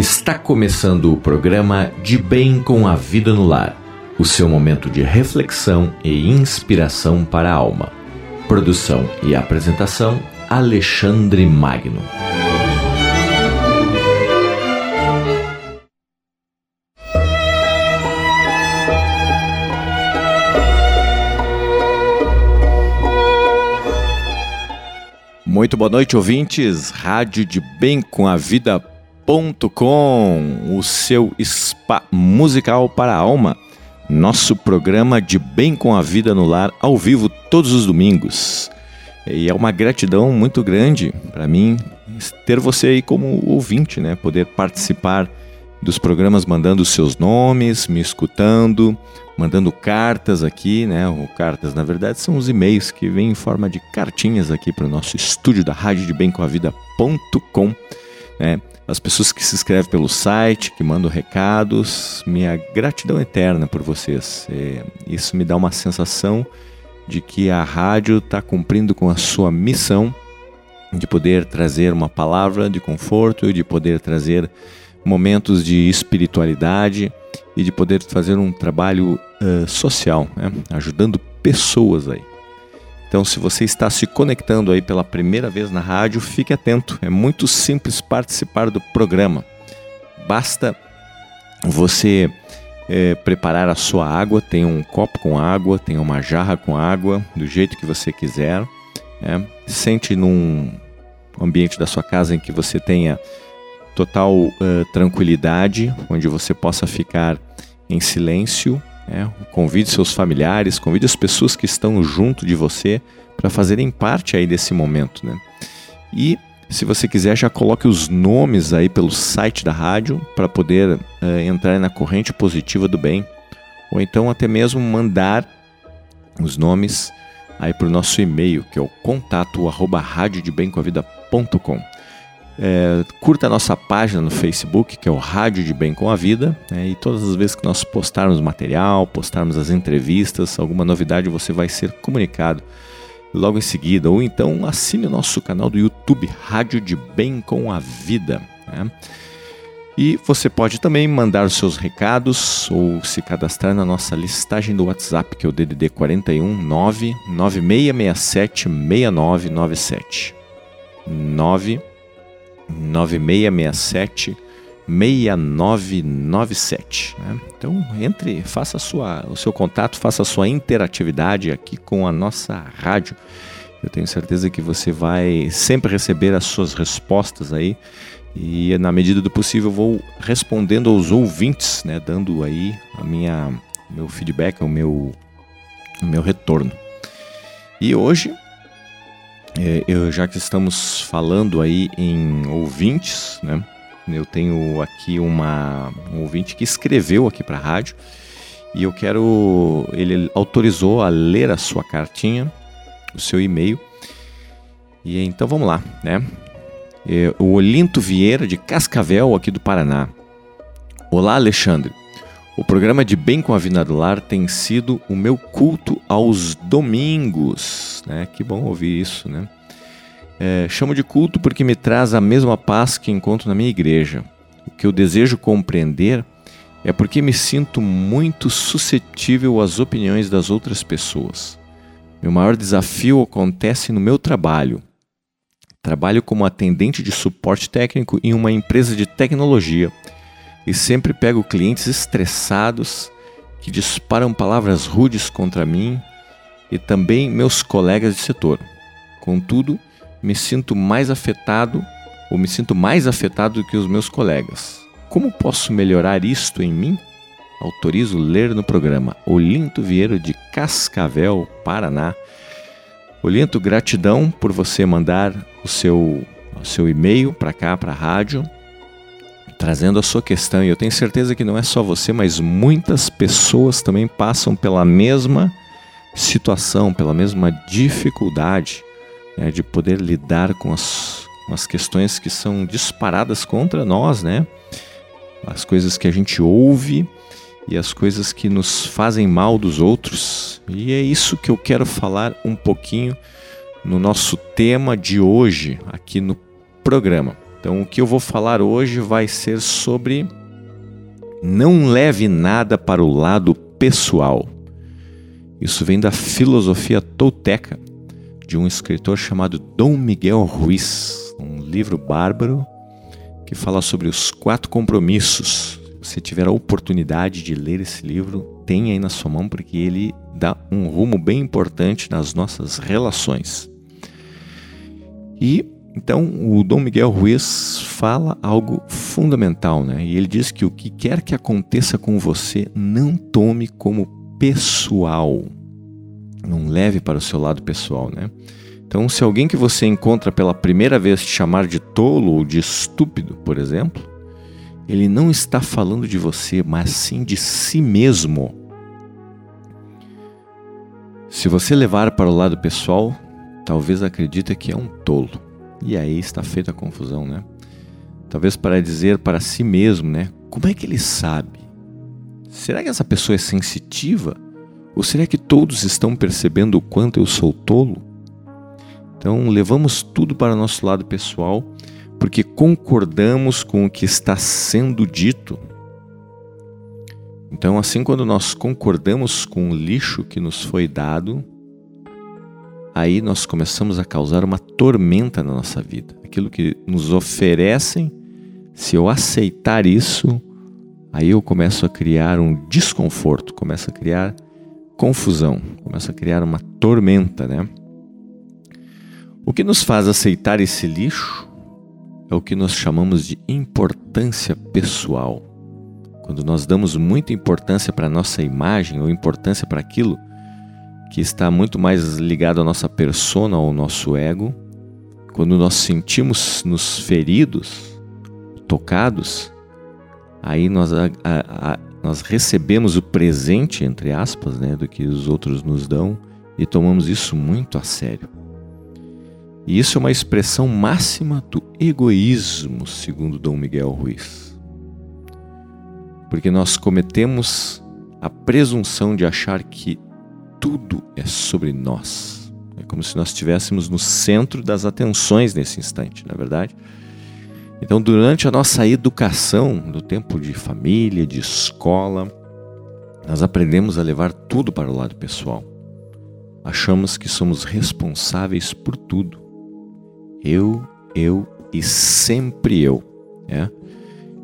Está começando o programa De Bem com a Vida no Lar, o seu momento de reflexão e inspiração para a alma. Produção e apresentação Alexandre Magno. Muito boa noite, ouvintes. Rádio de Bem com a Vida com o seu spa musical para a alma. Nosso programa de Bem com a Vida no Lar, ao vivo todos os domingos. E é uma gratidão muito grande para mim ter você aí como ouvinte, né? Poder participar dos programas mandando seus nomes, me escutando, mandando cartas aqui, né? Ou cartas, na verdade, são os e-mails que vêm em forma de cartinhas aqui para o nosso estúdio da Rádio de Bem com a Vida.com, né? As pessoas que se inscrevem pelo site, que mandam recados, minha gratidão eterna por vocês. É, isso me dá uma sensação de que a rádio está cumprindo com a sua missão de poder trazer uma palavra de conforto, de poder trazer momentos de espiritualidade e de poder fazer um trabalho uh, social, né? ajudando pessoas aí. Então, se você está se conectando aí pela primeira vez na rádio, fique atento. É muito simples participar do programa. Basta você é, preparar a sua água. Tem um copo com água, tem uma jarra com água, do jeito que você quiser. Né? Sente num ambiente da sua casa em que você tenha total uh, tranquilidade, onde você possa ficar em silêncio é, convide seus familiares, convide as pessoas que estão junto de você para fazerem parte aí desse momento, né? E se você quiser, já coloque os nomes aí pelo site da rádio para poder uh, entrar na corrente positiva do bem, ou então até mesmo mandar os nomes aí para o nosso e-mail, que é o contato arroba radiodebemcomavida.com. É, curta a nossa página no Facebook, que é o Rádio de Bem com a Vida, né, e todas as vezes que nós postarmos material, postarmos as entrevistas, alguma novidade, você vai ser comunicado logo em seguida. Ou então assine o nosso canal do YouTube, Rádio de Bem com a Vida. Né? E você pode também mandar os seus recados ou se cadastrar na nossa listagem do WhatsApp, que é o DDD 41 99667 6997. 9 9667 6997. Né? Então entre, faça sua, o seu contato, faça a sua interatividade aqui com a nossa rádio. Eu tenho certeza que você vai sempre receber as suas respostas aí e na medida do possível vou respondendo aos ouvintes, né, dando aí a minha meu feedback, o meu o meu retorno. E hoje eu, já que estamos falando aí em ouvintes, né? Eu tenho aqui uma, um ouvinte que escreveu aqui para a rádio e eu quero. Ele autorizou a ler a sua cartinha, o seu e-mail. E então vamos lá, né? É, o Olinto Vieira, de Cascavel, aqui do Paraná. Olá, Alexandre. O programa de Bem com a Vida do Lar tem sido o meu culto aos domingos. Né? Que bom ouvir isso, né? É, chamo de culto porque me traz a mesma paz que encontro na minha igreja. O que eu desejo compreender é porque me sinto muito suscetível às opiniões das outras pessoas. Meu maior desafio acontece no meu trabalho. Trabalho como atendente de suporte técnico em uma empresa de tecnologia e sempre pego clientes estressados que disparam palavras rudes contra mim e também meus colegas de setor. Contudo, me sinto mais afetado ou me sinto mais afetado do que os meus colegas. Como posso melhorar isto em mim? Autorizo ler no programa Olinto Vieiro de Cascavel, Paraná. Olinto, gratidão por você mandar o seu, o seu e-mail para cá, para a rádio trazendo a sua questão. E eu tenho certeza que não é só você, mas muitas pessoas também passam pela mesma situação, pela mesma dificuldade né, de poder lidar com as, com as questões que são disparadas contra nós, né? As coisas que a gente ouve e as coisas que nos fazem mal dos outros. E é isso que eu quero falar um pouquinho no nosso tema de hoje aqui no programa. Então, o que eu vou falar hoje vai ser sobre não leve nada para o lado pessoal. Isso vem da filosofia tolteca de um escritor chamado Dom Miguel Ruiz, um livro bárbaro que fala sobre os quatro compromissos. Se você tiver a oportunidade de ler esse livro, tenha aí na sua mão, porque ele dá um rumo bem importante nas nossas relações. E então o Dom Miguel Ruiz fala algo fundamental, né? E ele diz que o que quer que aconteça com você, não tome como pessoal. Não leve para o seu lado pessoal, né? Então, se alguém que você encontra pela primeira vez te chamar de tolo ou de estúpido, por exemplo, ele não está falando de você, mas sim de si mesmo. Se você levar para o lado pessoal, talvez acredite que é um tolo. E aí está feita a confusão, né? Talvez para dizer para si mesmo, né? Como é que ele sabe? Será que essa pessoa é sensitiva? Ou será que todos estão percebendo o quanto eu sou tolo? Então, levamos tudo para nosso lado pessoal porque concordamos com o que está sendo dito. Então, assim, quando nós concordamos com o lixo que nos foi dado, aí nós começamos a causar uma tormenta na nossa vida. Aquilo que nos oferecem, se eu aceitar isso, aí eu começo a criar um desconforto, começo a criar confusão, começo a criar uma tormenta, né? O que nos faz aceitar esse lixo é o que nós chamamos de importância pessoal. Quando nós damos muita importância para a nossa imagem ou importância para aquilo que está muito mais ligado à nossa persona ao nosso ego, quando nós sentimos nos feridos, tocados, aí nós, a, a, a, nós recebemos o presente, entre aspas, né, do que os outros nos dão e tomamos isso muito a sério. E isso é uma expressão máxima do egoísmo, segundo Dom Miguel Ruiz. Porque nós cometemos a presunção de achar que tudo é sobre nós. É como se nós estivéssemos no centro das atenções nesse instante, na é verdade? Então, durante a nossa educação, no tempo de família, de escola, nós aprendemos a levar tudo para o lado pessoal. Achamos que somos responsáveis por tudo eu, eu e sempre eu. Né?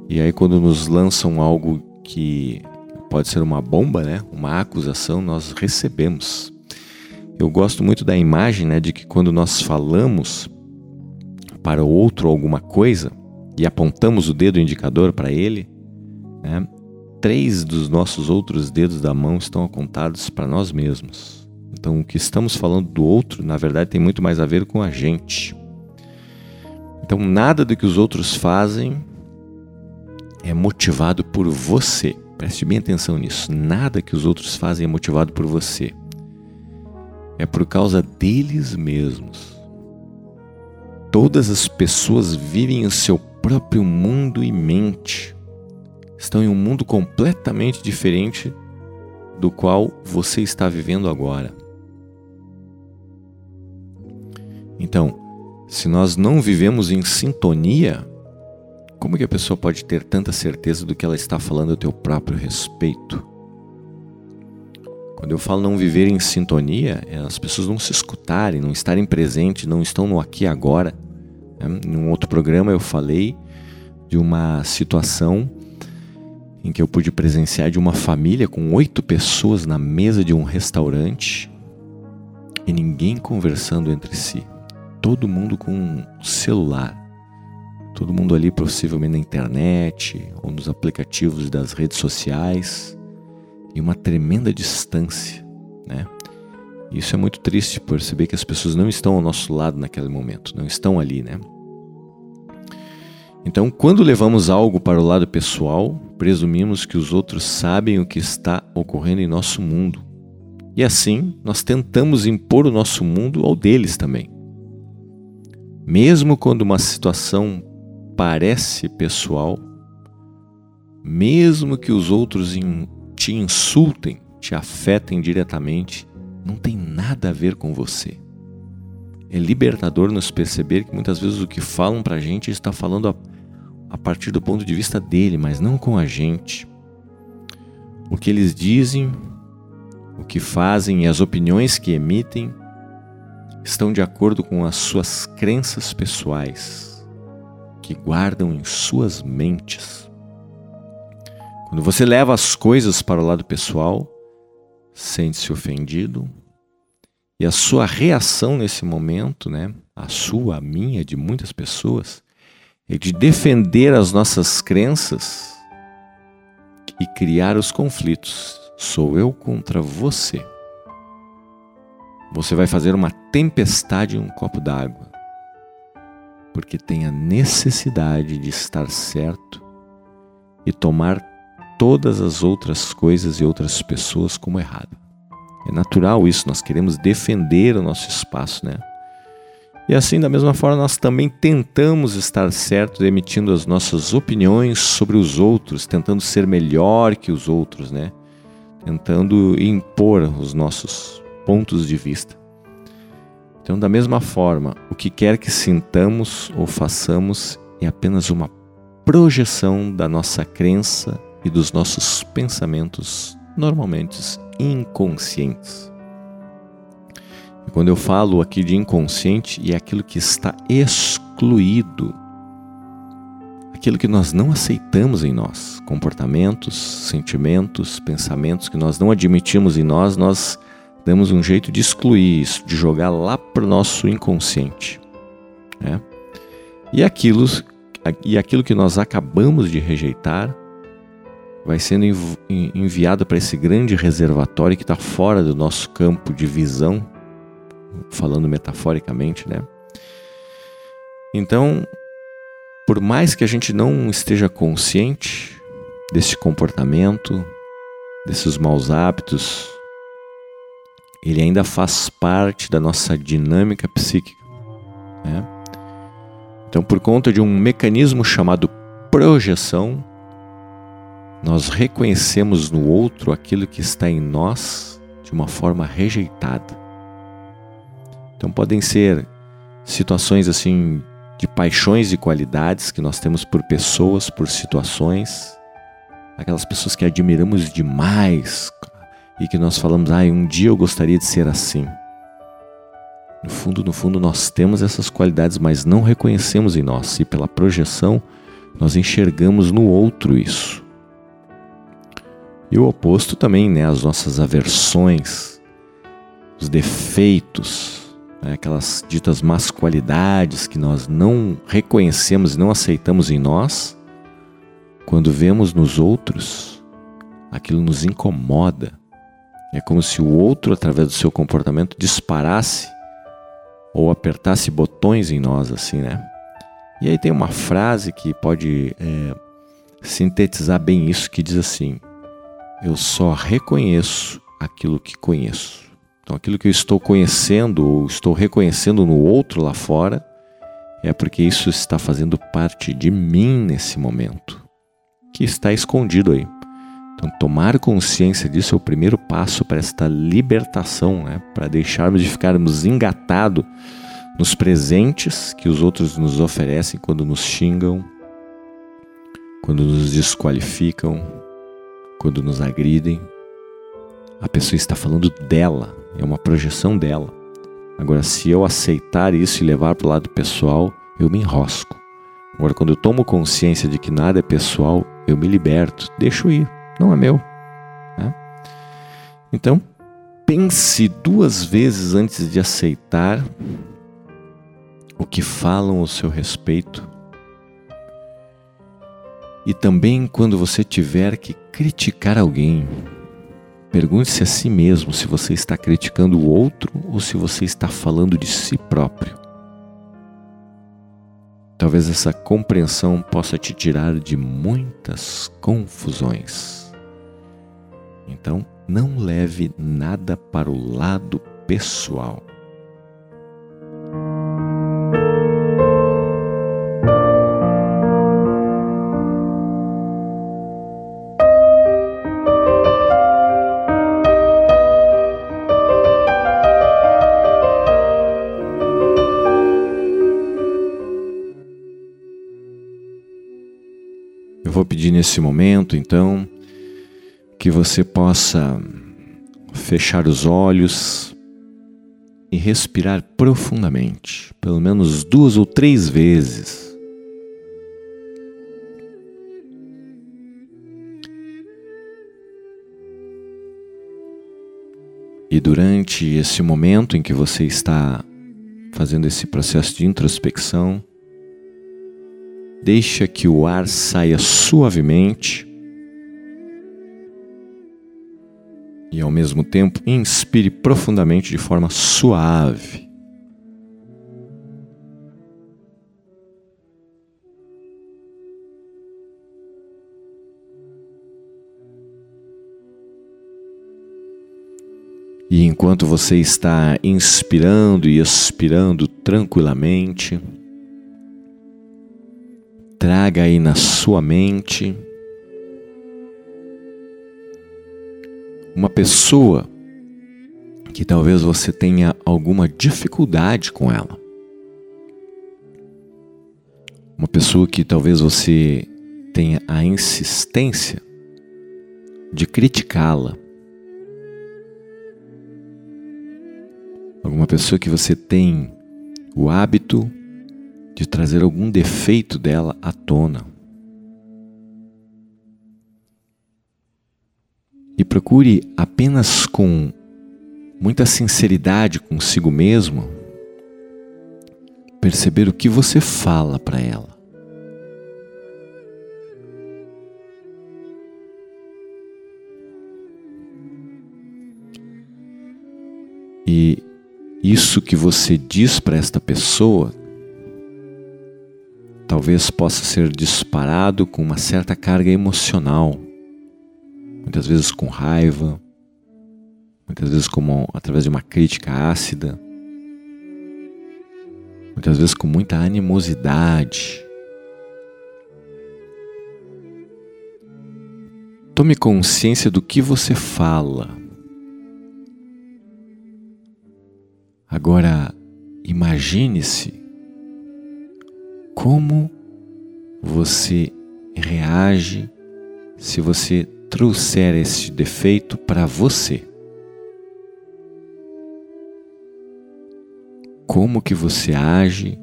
E aí, quando nos lançam algo que pode ser uma bomba, né? uma acusação, nós recebemos. Eu gosto muito da imagem né, de que quando nós falamos para o outro alguma coisa e apontamos o dedo indicador para ele, né, três dos nossos outros dedos da mão estão apontados para nós mesmos. Então, o que estamos falando do outro, na verdade, tem muito mais a ver com a gente. Então, nada do que os outros fazem é motivado por você. Preste bem atenção nisso. Nada que os outros fazem é motivado por você. É por causa deles mesmos. Todas as pessoas vivem o seu próprio mundo e mente. Estão em um mundo completamente diferente do qual você está vivendo agora. Então, se nós não vivemos em sintonia, como que a pessoa pode ter tanta certeza do que ela está falando a teu próprio respeito? Quando eu falo não viver em sintonia, é as pessoas não se escutarem, não estarem presentes, não estão no aqui e agora. Né? Em um outro programa eu falei de uma situação em que eu pude presenciar de uma família com oito pessoas na mesa de um restaurante e ninguém conversando entre si todo mundo com um celular. Todo mundo ali possivelmente na internet ou nos aplicativos das redes sociais e uma tremenda distância, né? Isso é muito triste perceber que as pessoas não estão ao nosso lado naquele momento, não estão ali, né? Então, quando levamos algo para o lado pessoal, presumimos que os outros sabem o que está ocorrendo em nosso mundo. E assim, nós tentamos impor o nosso mundo ao deles também. Mesmo quando uma situação parece pessoal, mesmo que os outros te insultem, te afetem diretamente, não tem nada a ver com você. é libertador nos perceber que muitas vezes o que falam para a gente está falando a, a partir do ponto de vista dele, mas não com a gente. O que eles dizem, o que fazem e as opiniões que emitem estão de acordo com as suas crenças pessoais, que guardam em suas mentes. Quando você leva as coisas para o lado pessoal, sente-se ofendido, e a sua reação nesse momento, né, a sua, a minha, de muitas pessoas, é de defender as nossas crenças e criar os conflitos. Sou eu contra você. Você vai fazer uma tempestade em um copo d'água, porque tem a necessidade de estar certo e tomar todas as outras coisas e outras pessoas como errado. É natural isso, nós queremos defender o nosso espaço, né? E assim, da mesma forma, nós também tentamos estar certos emitindo as nossas opiniões sobre os outros, tentando ser melhor que os outros, né? Tentando impor os nossos pontos de vista. Então, da mesma forma, o que quer que sintamos ou façamos é apenas uma projeção da nossa crença e dos nossos pensamentos normalmente inconscientes. E quando eu falo aqui de inconsciente, é aquilo que está excluído, aquilo que nós não aceitamos em nós, comportamentos, sentimentos, pensamentos que nós não admitimos em nós, nós damos um jeito de excluir isso, de jogar lá para o nosso inconsciente. Né? E, aquilo, e aquilo que nós acabamos de rejeitar vai sendo enviado para esse grande reservatório que está fora do nosso campo de visão, falando metaforicamente, né? Então, por mais que a gente não esteja consciente desse comportamento, desses maus hábitos, ele ainda faz parte da nossa dinâmica psíquica. Né? Então, por conta de um mecanismo chamado projeção, nós reconhecemos no outro aquilo que está em nós de uma forma rejeitada. Então podem ser situações assim de paixões e qualidades que nós temos por pessoas, por situações, aquelas pessoas que admiramos demais e que nós falamos, ah, um dia eu gostaria de ser assim. No fundo, no fundo, nós temos essas qualidades, mas não reconhecemos em nós, e pela projeção, nós enxergamos no outro isso. E o oposto também, né? As nossas aversões, os defeitos, né? aquelas ditas más qualidades que nós não reconhecemos e não aceitamos em nós, quando vemos nos outros, aquilo nos incomoda. É como se o outro, através do seu comportamento, disparasse ou apertasse botões em nós, assim, né? E aí tem uma frase que pode é, sintetizar bem isso, que diz assim: eu só reconheço aquilo que conheço. Então, aquilo que eu estou conhecendo ou estou reconhecendo no outro lá fora é porque isso está fazendo parte de mim nesse momento, que está escondido aí. Então, tomar consciência disso é o primeiro passo para esta libertação, né? para deixarmos de ficarmos engatados nos presentes que os outros nos oferecem quando nos xingam, quando nos desqualificam, quando nos agridem, a pessoa está falando dela, é uma projeção dela. Agora, se eu aceitar isso e levar para o lado pessoal, eu me enrosco. Agora, quando eu tomo consciência de que nada é pessoal, eu me liberto, deixo ir, não é meu. Né? Então, pense duas vezes antes de aceitar o que falam ao seu respeito e também quando você tiver que criticar alguém, pergunte-se a si mesmo se você está criticando o outro ou se você está falando de si próprio. Talvez essa compreensão possa te tirar de muitas confusões. Então, não leve nada para o lado pessoal. Eu vou pedir nesse momento, então, que você possa fechar os olhos e respirar profundamente, pelo menos duas ou três vezes. E durante esse momento em que você está fazendo esse processo de introspecção, deixa que o ar saia suavemente e ao mesmo tempo inspire profundamente de forma suave. E enquanto você está inspirando e expirando tranquilamente, traga aí na sua mente uma pessoa que talvez você tenha alguma dificuldade com ela. Uma pessoa que talvez você tenha a insistência de criticá-la Alguma pessoa que você tem o hábito de trazer algum defeito dela à tona. E procure apenas com muita sinceridade consigo mesmo perceber o que você fala para ela. E isso que você diz para esta pessoa talvez possa ser disparado com uma certa carga emocional, muitas vezes com raiva, muitas vezes como através de uma crítica ácida, muitas vezes com muita animosidade. Tome consciência do que você fala. Agora, imagine-se como você reage se você trouxer esse defeito para você. Como que você age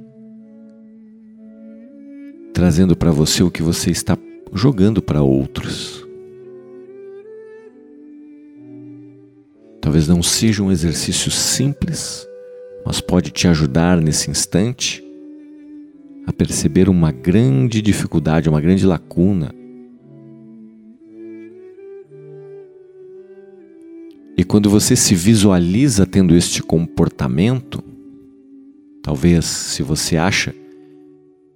trazendo para você o que você está jogando para outros? Talvez não seja um exercício simples, mas pode te ajudar nesse instante a perceber uma grande dificuldade, uma grande lacuna. E quando você se visualiza tendo este comportamento, talvez se você acha,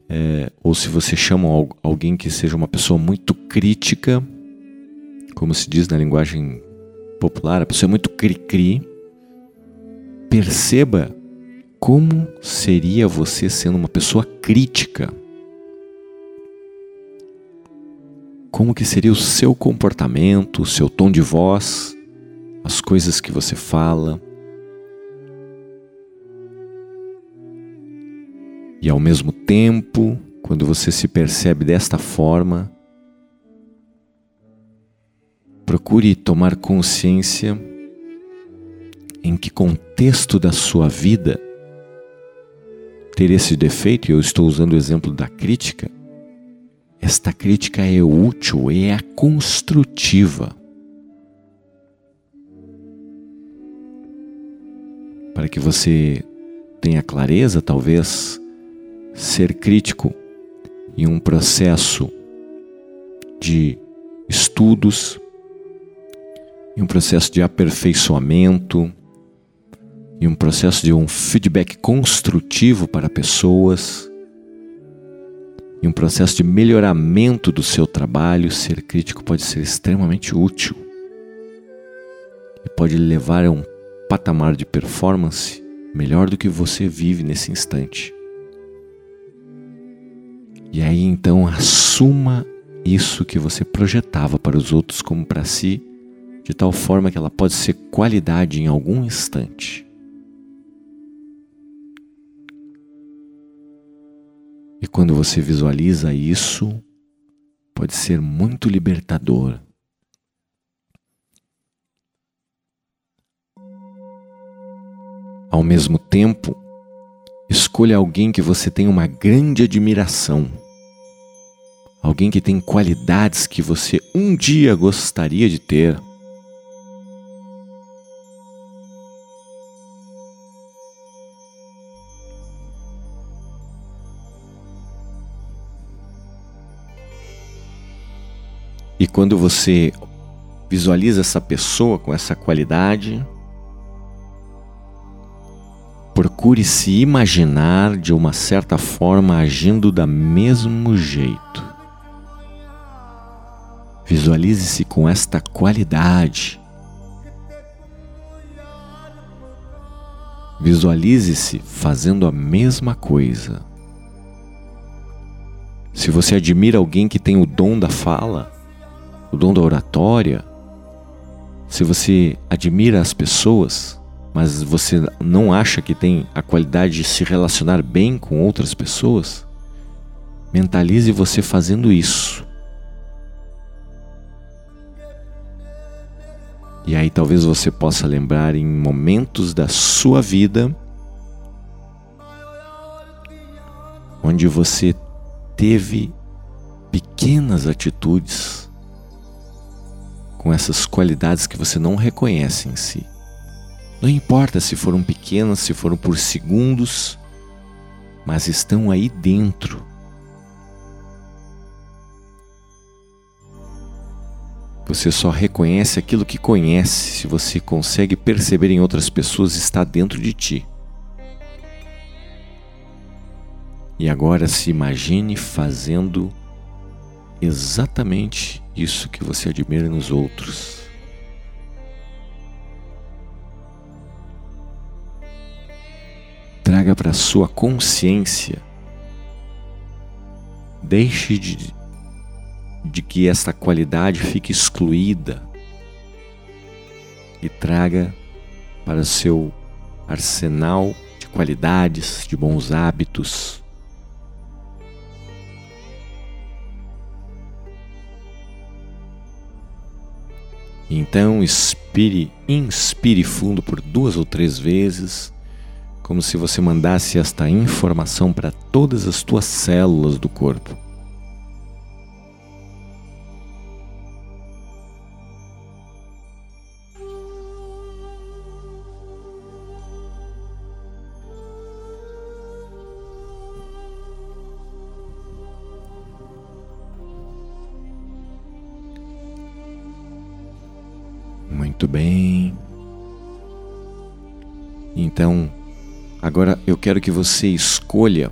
é, ou se você chama alguém que seja uma pessoa muito crítica, como se diz na linguagem popular, a pessoa é muito cri-cri, perceba como seria você sendo uma pessoa crítica? Como que seria o seu comportamento, o seu tom de voz, as coisas que você fala? E ao mesmo tempo, quando você se percebe desta forma, procure tomar consciência em que contexto da sua vida ter esse defeito, e eu estou usando o exemplo da crítica, esta crítica é útil e é construtiva. Para que você tenha clareza, talvez, ser crítico em um processo de estudos, em um processo de aperfeiçoamento, e um processo de um feedback construtivo para pessoas e um processo de melhoramento do seu trabalho, ser crítico pode ser extremamente útil e pode levar a um patamar de performance melhor do que você vive nesse instante. E aí então assuma isso que você projetava para os outros como para si, de tal forma que ela pode ser qualidade em algum instante. E quando você visualiza isso, pode ser muito libertador. Ao mesmo tempo, escolha alguém que você tenha uma grande admiração. Alguém que tem qualidades que você um dia gostaria de ter. E quando você visualiza essa pessoa com essa qualidade, procure se imaginar de uma certa forma agindo da mesmo jeito. Visualize-se com esta qualidade. Visualize-se fazendo a mesma coisa. Se você admira alguém que tem o dom da fala, o dom da oratória, se você admira as pessoas, mas você não acha que tem a qualidade de se relacionar bem com outras pessoas, mentalize você fazendo isso. E aí talvez você possa lembrar em momentos da sua vida onde você teve pequenas atitudes com essas qualidades que você não reconhece em si. Não importa se foram pequenas, se foram por segundos, mas estão aí dentro. Você só reconhece aquilo que conhece se você consegue perceber em outras pessoas está dentro de ti. E agora se imagine fazendo exatamente isso que você admira nos outros. Traga para sua consciência. Deixe de, de que esta qualidade fique excluída e traga para seu arsenal de qualidades, de bons hábitos, Então expire, inspire fundo por duas ou três vezes, como se você mandasse esta informação para todas as tuas células do corpo. Muito bem. Então, agora eu quero que você escolha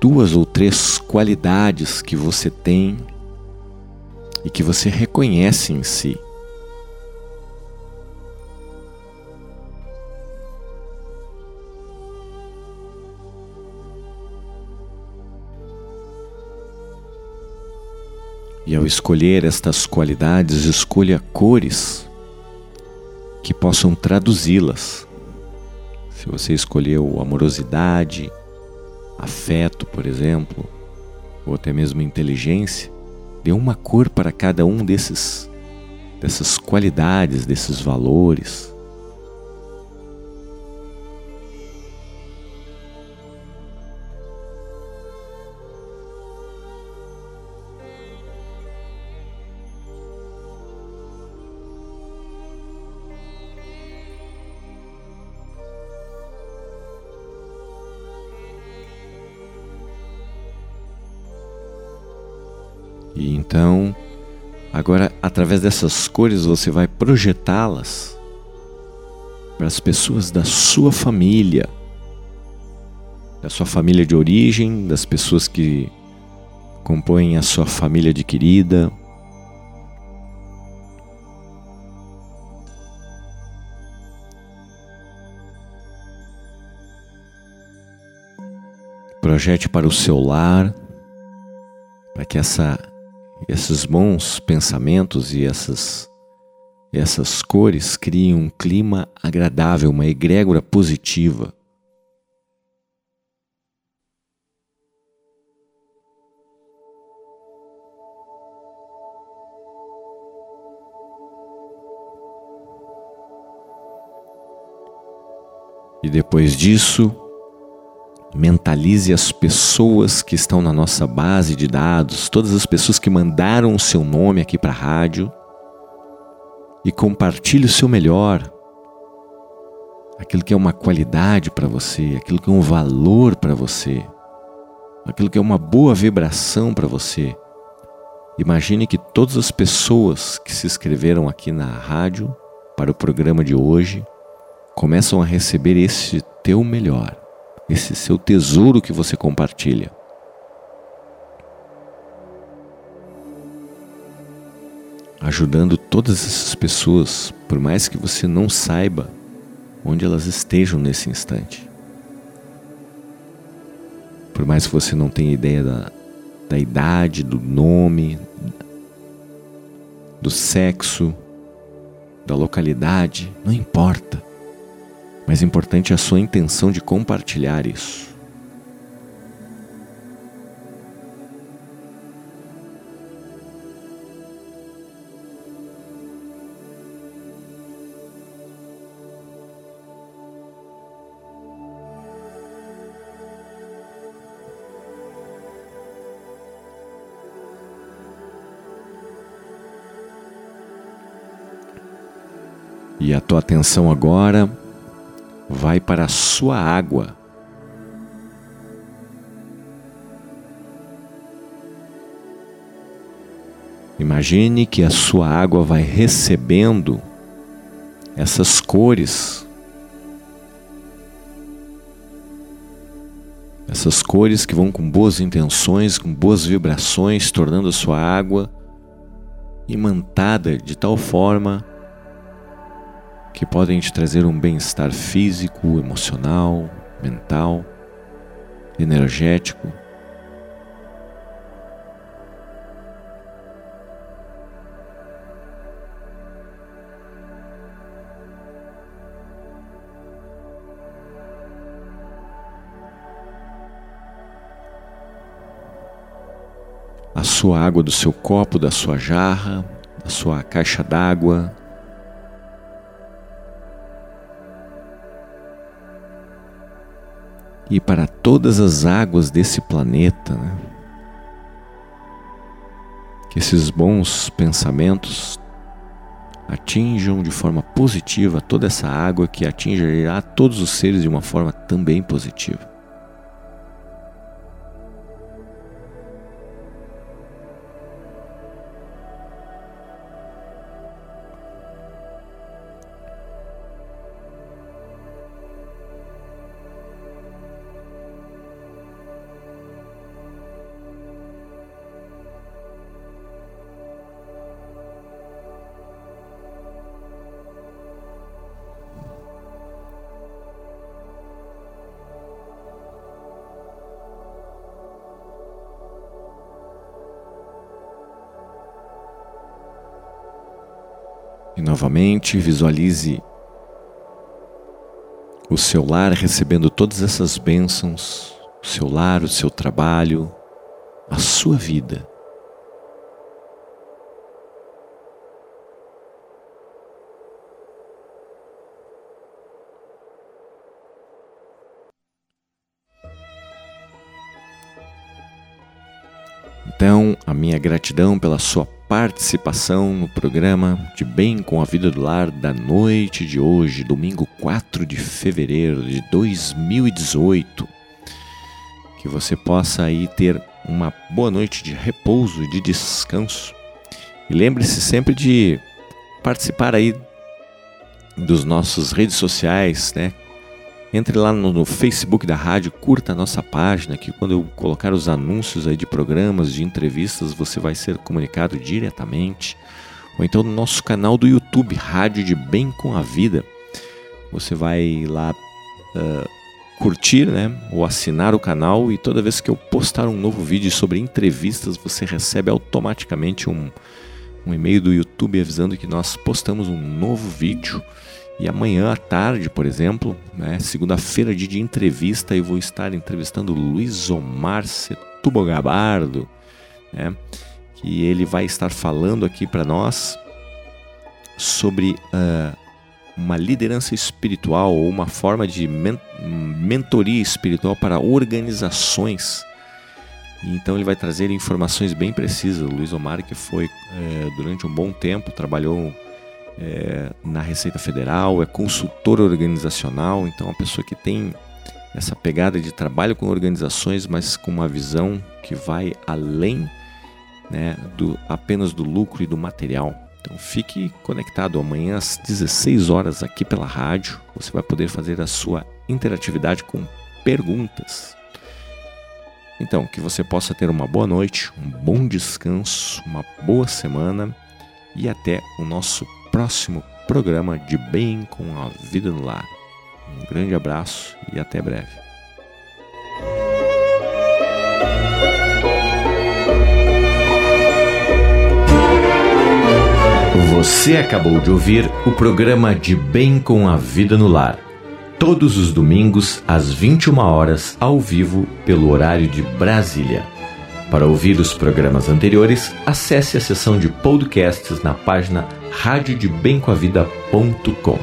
duas ou três qualidades que você tem e que você reconhece em si. E ao escolher estas qualidades, escolha cores que possam traduzi-las. Se você escolheu amorosidade, afeto, por exemplo, ou até mesmo inteligência, dê uma cor para cada um desses dessas qualidades, desses valores. Então, agora através dessas cores você vai projetá-las para as pessoas da sua família, da sua família de origem, das pessoas que compõem a sua família adquirida. Projete para o seu lar, para que essa esses bons pensamentos e essas, essas cores criam um clima agradável, uma egrégora positiva. E depois disso, mentalize as pessoas que estão na nossa base de dados, todas as pessoas que mandaram o seu nome aqui para a rádio e compartilhe o seu melhor, aquilo que é uma qualidade para você, aquilo que é um valor para você, aquilo que é uma boa vibração para você. Imagine que todas as pessoas que se inscreveram aqui na rádio para o programa de hoje começam a receber esse teu melhor, esse seu tesouro que você compartilha. Ajudando todas essas pessoas, por mais que você não saiba onde elas estejam nesse instante. Por mais que você não tenha ideia da, da idade, do nome, do sexo, da localidade, não importa. Mas importante é a sua intenção de compartilhar isso. E a tua atenção agora vai para a sua água. Imagine que a sua água vai recebendo essas cores. Essas cores que vão com boas intenções, com boas vibrações, tornando a sua água imantada de tal forma que podem te trazer um bem-estar físico, emocional, mental, energético. A sua água do seu copo, da sua jarra, da sua caixa d'água, e para todas as águas desse planeta. Né? Que esses bons pensamentos atinjam de forma positiva toda essa água que atingirá todos os seres de uma forma também positiva. Novamente visualize o seu lar recebendo todas essas bênçãos, o seu lar, o seu trabalho, a sua vida. Então, a minha gratidão pela sua participação no programa de Bem com a Vida do Lar da noite de hoje, domingo 4 de fevereiro de 2018. Que você possa aí ter uma boa noite de repouso, de descanso. E lembre-se sempre de participar aí dos nossos redes sociais, né? Entre lá no, no, Facebook da rádio, curta a nossa página, que quando eu colocar os anúncios aí de programas, de entrevistas, você vai ser comunicado diretamente. Ou então no nosso canal do YouTube, Rádio de Bem com a Vida. Você vai lá uh, curtir, né? Ou assinar o canal e toda vez que eu postar um novo vídeo sobre entrevistas, você recebe automaticamente um, um e-mail do YouTube avisando que nós postamos um novo vídeo. E amanhã à tarde, por exemplo, né, segunda-feira, dia de entrevista, eu vou estar entrevistando Luiz Omar Setubo Gabardo, né, que ele vai estar falando aqui para nós sobre uh, uma liderança espiritual ou uma forma de men mentoria espiritual para organizações. Então ele vai trazer informações bem precisas. O Luiz Omar, que foi é, durante um bom tempo, trabalhou é, na Receita Federal, é consultor organizacional, então é uma pessoa que tem essa pegada de trabalho com organizações, mas com uma visão que vai além né, do, apenas do lucro e do material. Então fique conectado amanhã às 16 horas aqui pela rádio. Você vai poder fazer a sua interatividade com perguntas. Então, que você possa ter uma boa noite, um bom descanso, uma boa semana e até o nosso próximo programa de Bem com a Vida no Lar. Um grande abraço e até breve. Você acabou de ouvir o programa de Bem com a Vida no Lar. Todos os domingos, às 21 horas, ao vivo, pelo horário de Brasília. Para ouvir os programas anteriores, acesse a seção de podcasts na página radiodebemcoavida.com.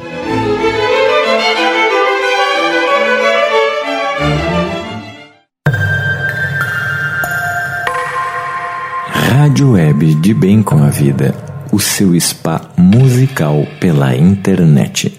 Rádio Web de Bem com a Vida o seu spa musical pela internet.